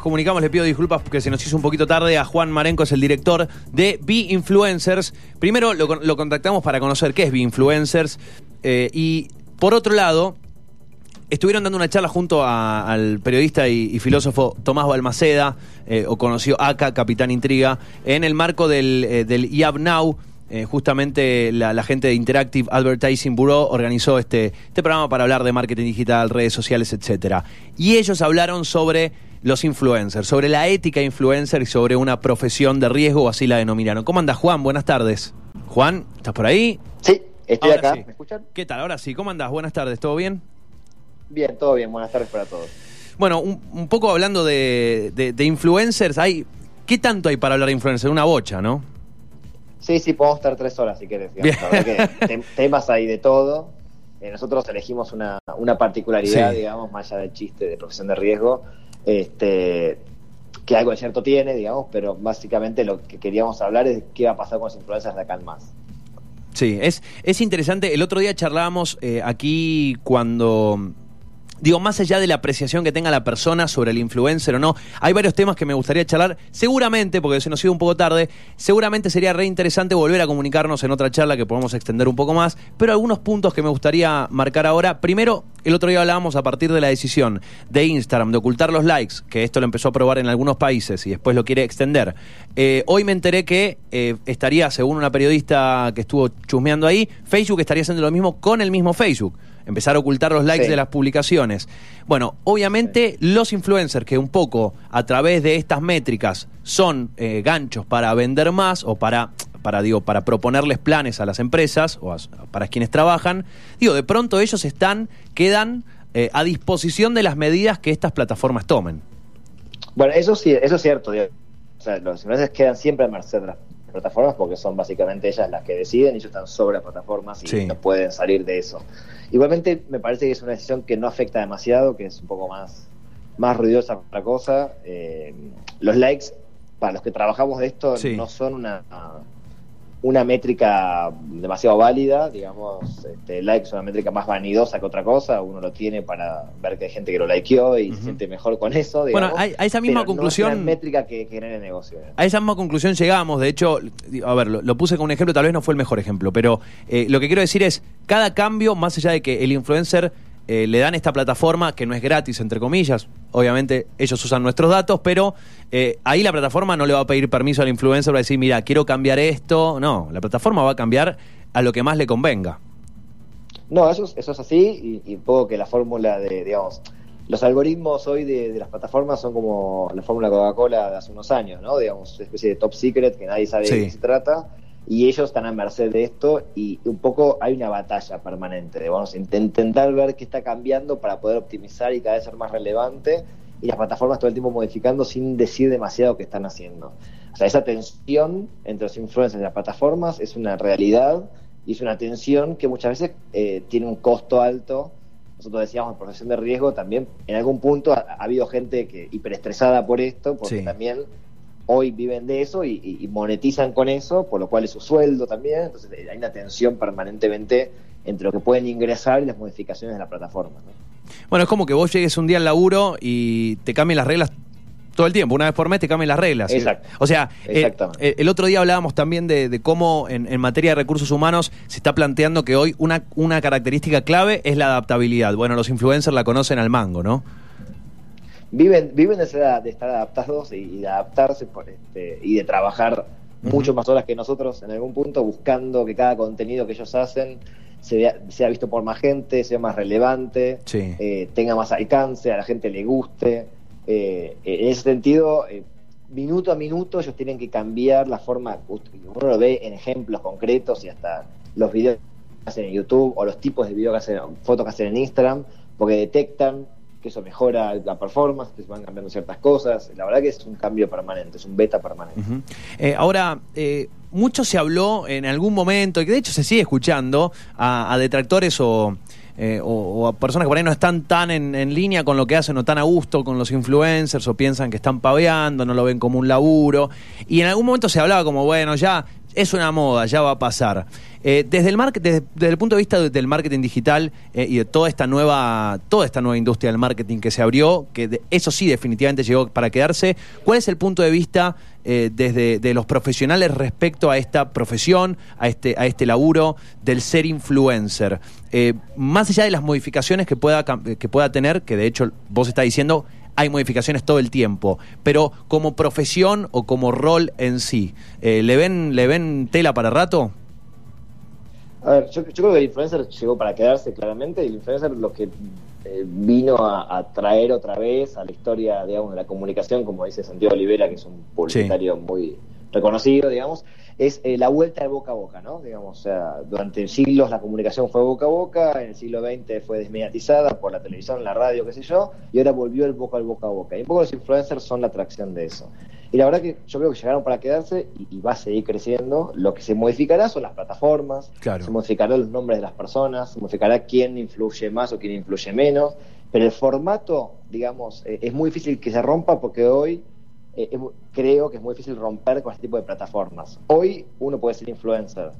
comunicamos, le pido disculpas porque se nos hizo un poquito tarde. A Juan Marenco es el director de Be Influencers. Primero lo, contactamos para conocer qué es Be Influencers. Eh, y por otro lado, estuvieron dando una charla junto al periodista y, filósofo Tomás Balmaceda, eh, o conocido acá, Capitán Intriga, en el marco del, eh, del IAB Now. eh, justamente la, gente de Interactive Advertising Bureau organizó este, este programa para hablar de marketing digital, redes sociales, etcétera. Y ellos hablaron sobre los influencers, sobre la ética influencer y sobre una profesión de riesgo, o así la denominaron. ¿Cómo andas, Juan? Buenas tardes. Juan, ¿estás por ahí? Sí, estoy Ahora acá. sí. ¿Me escuchan? ¿Qué tal? Ahora sí, ¿cómo andás? Buenas tardes, ¿todo bien? Bien, todo bien. Buenas tardes para todos. Bueno, un, un poco hablando de, de- de influencers, hay ¿qué tanto hay para hablar de influencers? Una bocha, ¿no? Sí, sí, podemos estar tres horas si quieres. digamos. La verdad que tem- temas hay de todo. Eh, nosotros elegimos una, una particularidad, Sí. digamos, más allá del chiste de profesión de riesgo, este, que algo de cierto tiene, digamos, pero básicamente lo que queríamos hablar es qué va a pasar con los influencers de acá en más. Sí, es, es interesante. El otro día charlábamos eh, aquí cuando. Digo, más allá de la apreciación que tenga la persona sobre el influencer o no, hay varios temas que me gustaría charlar. Seguramente, porque se nos ido un poco tarde, seguramente sería re interesante volver a comunicarnos en otra charla que podamos extender un poco más. Pero algunos puntos que me gustaría marcar ahora. Primero, el otro día hablábamos a partir de la decisión de Instagram de ocultar los likes, que esto lo empezó a probar en algunos países y después lo quiere extender. Eh, hoy me enteré que eh, estaría, según una periodista que estuvo chusmeando ahí, Facebook estaría haciendo lo mismo con el mismo Facebook. Empezar a ocultar los likes Sí. de las publicaciones. Bueno, obviamente los influencers que un poco a través de estas métricas son eh, ganchos para vender más o para, para, digo, para proponerles planes a las empresas o a- para quienes trabajan, digo, de pronto ellos están, quedan eh, a disposición de las medidas que estas plataformas tomen. Bueno, eso sí, eso es cierto. digo. O sea, los influencers quedan siempre a merced de las plataformas porque son básicamente ellas las que deciden y ellos están sobre las plataformas y Sí. no pueden salir de eso. Igualmente, me parece que es una decisión que no afecta demasiado, que es un poco más, más ruidosa otra cosa. Eh, los likes, para los que trabajamos de esto, Sí. no son una, una métrica demasiado válida, digamos, este, like es una métrica más vanidosa que otra cosa, uno lo tiene para ver que hay gente que lo likeó y se siente mejor con eso, Bueno, a- a esa misma pero conclusión- No es una métrica que genere negocio. ¿eh? A esa misma conclusión llegamos, de hecho, a ver, lo, lo puse con un ejemplo, tal vez no fue el mejor ejemplo, pero eh, lo que quiero decir es, cada cambio, más allá de que el influencer eh, le dan esta plataforma, que no es gratis, entre comillas, obviamente ellos usan nuestros datos, pero eh, ahí la plataforma no le va a pedir permiso al influencer para decir, mira, quiero cambiar esto, no, la plataforma va a cambiar a lo que más le convenga. No, eso, es- eso es así y, y un poco que la fórmula de, digamos, los algoritmos hoy de, de las plataformas son como la fórmula Coca-Cola de hace unos años, ¿no? Digamos, una especie de top secret que nadie sabe Sí. de qué se trata y ellos están a merced de esto y un poco hay una batalla permanente de, vamos, int- intentar ver qué está cambiando para poder optimizar y cada vez ser más relevante y las plataformas todo el tiempo modificando sin decir demasiado qué están haciendo. O sea, esa tensión entre los influencers y las plataformas es una realidad y es una tensión que muchas veces eh, tiene un costo alto. Nosotros decíamos en profesión de riesgo también, en algún punto ha, ha habido gente que hiperestresada por esto, porque Sí. también hoy viven de eso y, monetizan con eso, por lo cual es su sueldo también. Entonces hay una tensión permanentemente entre lo que pueden ingresar y las modificaciones de la plataforma. ¿no? Bueno, es como que vos llegues un día al laburo y te cambien las reglas todo el tiempo, una vez por mes te cambian las reglas. Exacto. O sea, eh, Exactamente. eh, el otro día hablábamos también de, de cómo en, en materia de recursos humanos se está planteando que hoy una, una característica clave es la adaptabilidad. Bueno, los influencers la conocen al mango, ¿no? Viven, viven de, esa- de estar adaptados y, y de adaptarse por este, y de trabajar Ujú. mucho más horas que nosotros en algún punto, buscando que cada contenido que ellos hacen se vea- sea visto por más gente, sea más relevante, Sí. eh, tenga más alcance, a la gente le guste. Eh, en ese sentido, eh, minuto a minuto ellos tienen que cambiar la forma, uno lo ve en ejemplos concretos y hasta los videos que hacen en YouTube o los tipos de videos que hacen, fotos que hacen en Instagram, porque detectan que eso mejora la performance, que se van cambiando ciertas cosas. La verdad que es un cambio permanente, es un beta permanente. Eh, ahora, eh, mucho se habló en algún momento, y de hecho se sigue escuchando, a detractores o, eh, o- a personas que por ahí no están tan en, línea con lo que hacen o tan a gusto con los influencers o piensan que están paveando, no lo ven como un laburo. Y en algún momento se hablaba como, bueno, ya es una moda, ya va a pasar. Eh, desde, el punto de vista del marketing digital eh, y de toda esta nueva toda esta nueva industria del marketing que se abrió, que eso sí definitivamente llegó para quedarse, ¿cuál es el punto de vista desde de los profesionales respecto a esta profesión, a este, a este laburo del ser influencer? Más allá de las modificaciones que pueda, que pueda tener, que de hecho vos estás diciendo, hay modificaciones todo el tiempo, pero como profesión o como rol en sí, eh, ¿le, ven, ¿le ven tela para rato? A ver, yo, creo que el influencer llegó para quedarse claramente, el influencer lo que eh, vino a, traer otra vez a la historia, digamos, de la comunicación, como dice Santiago Olivera, que es un publicitario muy reconocido, digamos, es eh, la vuelta de boca a boca, ¿no? Digamos, o sea, durante siglos la comunicación fue boca a boca, en el siglo XX fue desmediatizada por la televisión, la radio, qué sé yo, y ahora volvió el boca al boca a boca. Y un poco los influencers son la atracción de eso. Y la verdad que yo creo que llegaron para quedarse y, va a seguir creciendo. Lo que se modificará son las plataformas, se modificarán los nombres de las personas, se modificará quién influye más o quién influye menos, pero el formato, digamos, eh, es muy difícil que se rompa porque hoy eh, creo que es muy difícil romper con este tipo de plataformas. Hoy uno puede ser influencer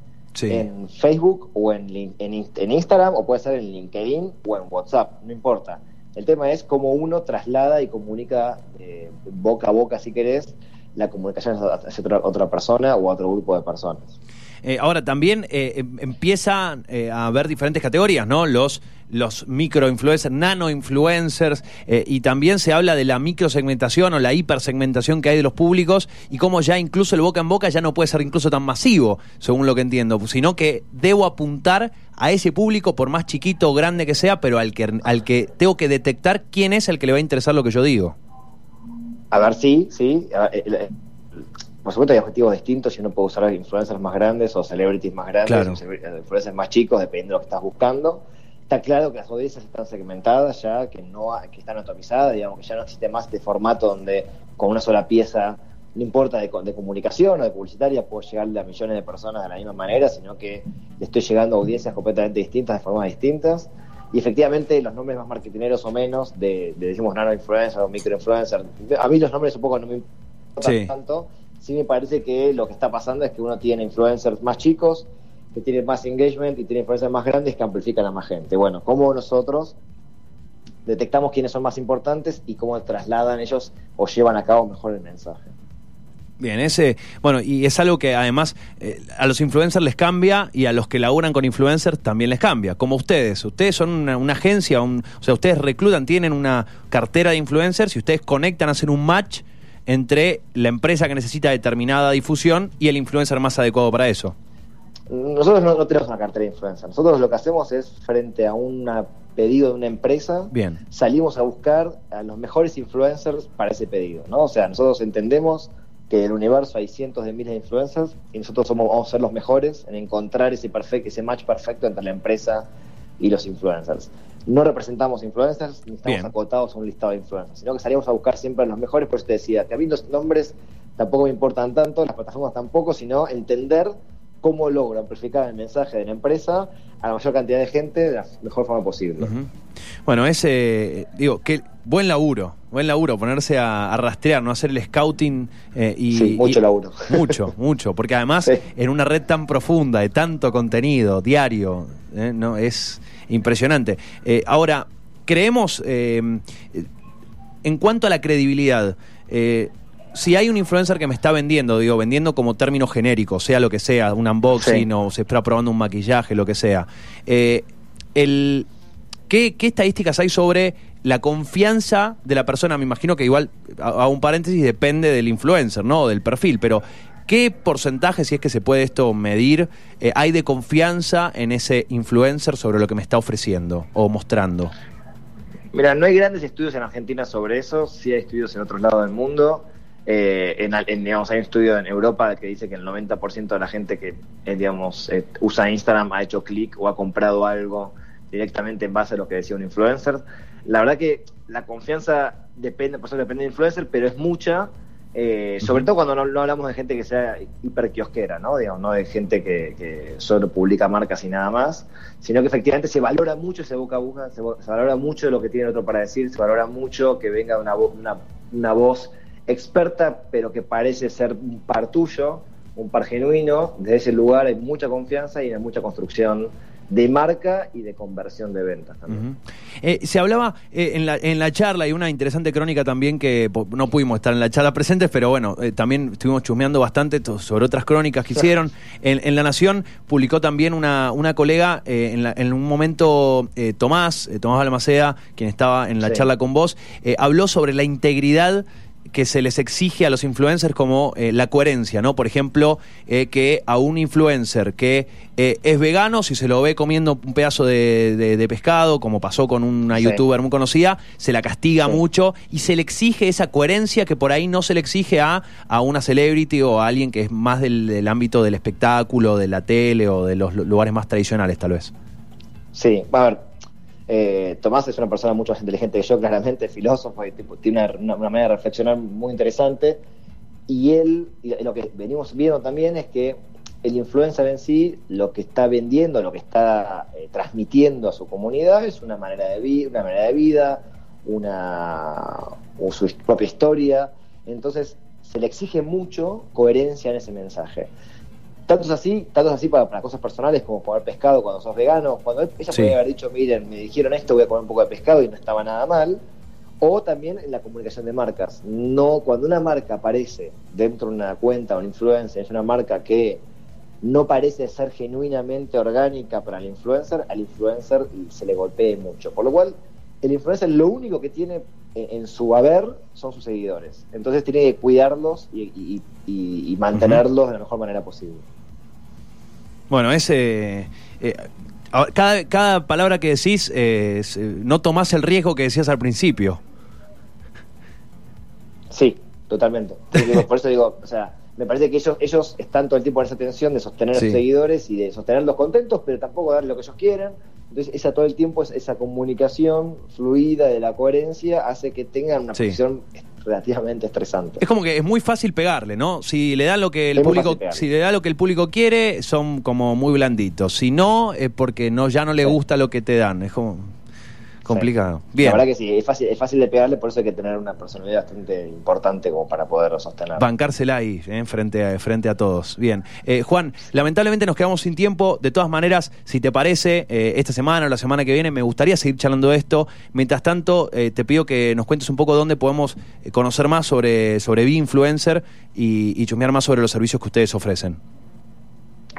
en Facebook o en, en, Instagram o puede ser en LinkedIn o en WhatsApp, no importa. El tema es cómo uno traslada y comunica eh, boca a boca, si querés, la comunicación hacia otra, otra persona o a otro grupo de personas. Eh, ahora, también eh, em, empieza eh, a haber diferentes categorías, ¿no? Los, los microinfluencers, nanoinfluencers, y también se habla de la microsegmentación o la hipersegmentación que hay de los públicos y cómo ya incluso el boca en boca ya no puede ser incluso tan masivo, según lo que entiendo, sino que debo apuntar a ese público, por más chiquito o grande que sea, pero al que, al que tengo que detectar quién es el que le va a interesar lo que yo digo. A ver, sí, sí por supuesto hay objetivos distintos y uno puede usar influencers más grandes o celebrities más grandes o influencers más chicos, dependiendo de lo que estás buscando. Está claro que las audiencias están segmentadas ya, que no que están atomizadas, digamos que ya no existe más de formato donde con una sola pieza, no importa de, comunicación o de publicitaria, puedo llegarle a millones de personas de la misma manera, sino que le estoy llegando a audiencias completamente distintas, de formas distintas. Y efectivamente los nombres más marketineros o menos, de, decimos nano influencer o micro influencer, a mí los nombres un poco no me importan tanto, sí me parece que lo que está pasando es que uno tiene influencers más chicos, que tienen más engagement y tiene influencers más grandes que amplifican a más gente. Bueno, ¿cómo nosotros detectamos quiénes son más importantes y cómo trasladan ellos o llevan a cabo mejor el mensaje? Bien, ese, bueno, y es algo que además eh, a los influencers les cambia y a los que laburan con influencers también les cambia, como ustedes. Ustedes son una, agencia, o sea, ustedes reclutan, tienen una cartera de influencers y ustedes conectan, hacen un match entre la empresa que necesita determinada difusión y el influencer más adecuado para eso? Nosotros no, tenemos una cartera de influencer. Nosotros lo que hacemos es, frente a un pedido de una empresa, Bien. salimos a buscar a los mejores influencers para ese pedido. ¿no? O sea, nosotros entendemos que en el universo hay cientos de miles de influencers y nosotros somos, vamos a ser los mejores en encontrar ese, perfecto, ese match perfecto entre la empresa y los influencers no representamos influencers ni estamos acotados a un listado de influencers, sino que salimos a buscar siempre los mejores, por eso te decía, que a mí los nombres tampoco me importan tanto, las plataformas tampoco, sino entender cómo logro amplificar el mensaje de la empresa a la mayor cantidad de gente de la mejor forma posible. Bueno, ese, digo, que buen laburo, buen laburo, ponerse a, rastrear, no hacer el scouting eh, y... Sí, mucho laburo. Mucho, mucho, porque además en una red tan profunda, de tanto contenido diario, eh, no es impresionante. Eh, ahora, creemos, eh, en cuanto a la credibilidad, eh, si hay un influencer que me está vendiendo, digo, vendiendo como término genérico, sea lo que sea, un unboxing o se está probando un maquillaje, lo que sea, el, ¿qué, estadísticas hay sobre la confianza de la persona? Me imagino que igual, a, un paréntesis, depende del influencer, ¿no? Del perfil, pero ¿Qué porcentaje, si es que se puede esto medir, eh, hay de confianza en ese influencer sobre lo que me está ofreciendo o mostrando? Mira, no hay grandes estudios en Argentina sobre eso, sí hay estudios en otros lados del mundo. Eh, en, digamos, hay un estudio en Europa que dice que el 90% de la gente que eh, digamos, usa Instagram ha hecho clic o ha comprado algo directamente en base a lo que decía un influencer. La verdad que la confianza depende, por eso depende del influencer, pero es mucha eh, sobre todo cuando no, hablamos de gente que sea hiper kiosquera, ¿no? Digamos, no de gente que, solo publica marcas y nada más, sino que efectivamente se valora mucho ese boca a boca, se, valora mucho lo que tiene otro para decir, se valora mucho que venga una, una, una voz experta, pero que parece ser un par tuyo, un par genuino, desde ese lugar hay mucha confianza y hay mucha construcción de marca y de conversión de ventas también. eh, se hablaba eh, en, la, en la charla y una interesante crónica también que no pudimos estar en la charla presentes, pero bueno, eh, también estuvimos chusmeando bastante sobre otras crónicas que hicieron. En, en, La Nación publicó también una, una colega, en, la, en, un momento Tomás, Tomás Balmaceda, quien estaba en la sí. charla con vos, habló sobre la integridad que se les exige a los influencers como eh, la coherencia, ¿no? Por ejemplo, eh, que a un influencer que eh, es vegano, si se lo ve comiendo un pedazo de, de, de pescado, como pasó con una sí. youtuber muy conocida, se la castiga sí. mucho y se le exige esa coherencia que por ahí no se le exige a, a una celebrity o a alguien que es más del, del ámbito del espectáculo, de la tele o de los lugares más tradicionales, tal vez. Sí, a ver, eh, Tomás es una persona mucho más inteligente que yo, claramente, filósofo, y tiene una, manera de reflexionar muy interesante. Y él, y lo que venimos viendo también es que el influencer en sí, lo que está vendiendo, lo que está eh, transmitiendo a su comunidad es una manera de, vi una manera de vida, una, su propia historia. Entonces, se le exige mucho coherencia en ese mensaje. Tanto es así, tanto es así para, para, cosas personales como comer pescado cuando sos vegano. Cuando ella sí. podría haber dicho, miren, me dijeron esto, voy a comer un poco de pescado y no estaba nada mal. O también en la comunicación de marcas. No, cuando una marca aparece dentro de una cuenta o un influencer, es una marca que no parece ser genuinamente orgánica para el influencer, al influencer se le golpee mucho. Por lo cual, el influencer lo único que tiene en su haber son sus seguidores. Entonces tiene que cuidarlos y, y, y, y mantenerlos uh -huh. de la mejor manera posible. Bueno, ese. Eh, cada, cada, palabra que decís, eh, no tomás el riesgo que decías al principio. Sí, totalmente. Por eso digo, o sea, me parece que ellos, ellos están todo el tiempo en esa tensión de sostener sí. a sus seguidores y de sostenerlos contentos, pero tampoco darle lo que ellos quieren. Entonces, esa todo el tiempo, esa comunicación fluida de la coherencia hace que tengan una sí. posición relativamente estresante. Es como que es muy fácil pegarle, ¿no? Si le dan lo que el es público, si le da lo que el público quiere, son como muy blanditos. Si no, es porque no ya no le sí. gusta lo que te dan. Es como complicado. Sí. Bien. La verdad que sí, es fácil, es fácil de pegarle, por eso hay que tener una personalidad bastante importante como para poderlo sostener. Bancársela ahí, ¿eh? frente, a, frente a todos. Bien. Eh, Juan, lamentablemente nos quedamos sin tiempo. De todas maneras, si te parece, eh, esta semana o la semana que viene me gustaría seguir charlando de esto. Mientras tanto, eh, te pido que nos cuentes un poco dónde podemos conocer más sobre, sobre B-Influencer y, y chusmear más sobre los servicios que ustedes ofrecen.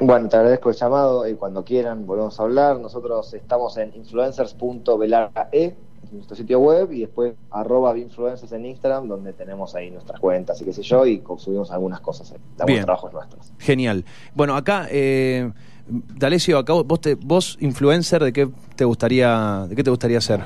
Bueno, te agradezco el llamado y cuando quieran volvemos a hablar. Nosotros estamos en influencers.velarae, nuestro sitio web, y después arroba influencers en Instagram, donde tenemos ahí nuestras cuentas y qué sé yo, y subimos algunas cosas ahí, damos Bien. trabajos nuestros. Genial. Bueno, acá, eh, D'Alessio, acá vos, te, vos influencer, ¿de qué te gustaría, de qué te gustaría ser?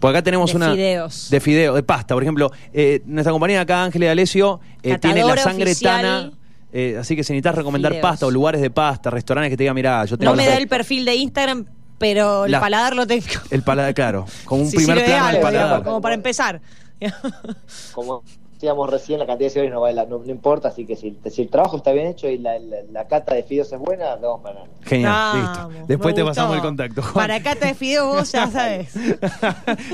Porque acá tenemos de una. Fideos. De fideo, de pasta. Por ejemplo, eh, nuestra compañera acá, Ángeles D'Alessio, eh, tiene la sangre oficial. tana eh, así que si necesitas recomendar Fideos. pasta o lugares de pasta, restaurantes que te digan, mira, yo tengo. No me da el perfil de Instagram, pero el la, paladar lo tengo. El paladar, claro. Como un si primer plano del paladar. Digamos, como para empezar. como decíamos recién, la cantidad de seguidores no, vale la, no, no, importa, así que si, si, el trabajo está bien hecho y la, la, la cata de fideos es buena, lo vamos para adelante. Genial, Vamos, listo. Después te pasamos el contacto. Juan. Para cata de fideos vos ya sabes.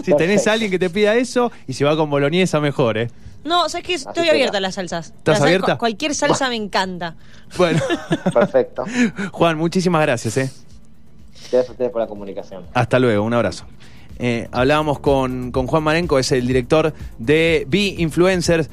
si tenés a alguien que te pida eso y si va con boloñesa, mejor, ¿eh? No, sabes que estoy Así abierta a las salsas. ¿Estás las abierta? Cualquier salsa me encanta. Bueno. Perfecto. Juan, muchísimas gracias, ¿eh? Gracias a ustedes por la comunicación. Hasta luego, un abrazo. Eh, hablábamos con, con Juan Marenco, es el director de B Influencers.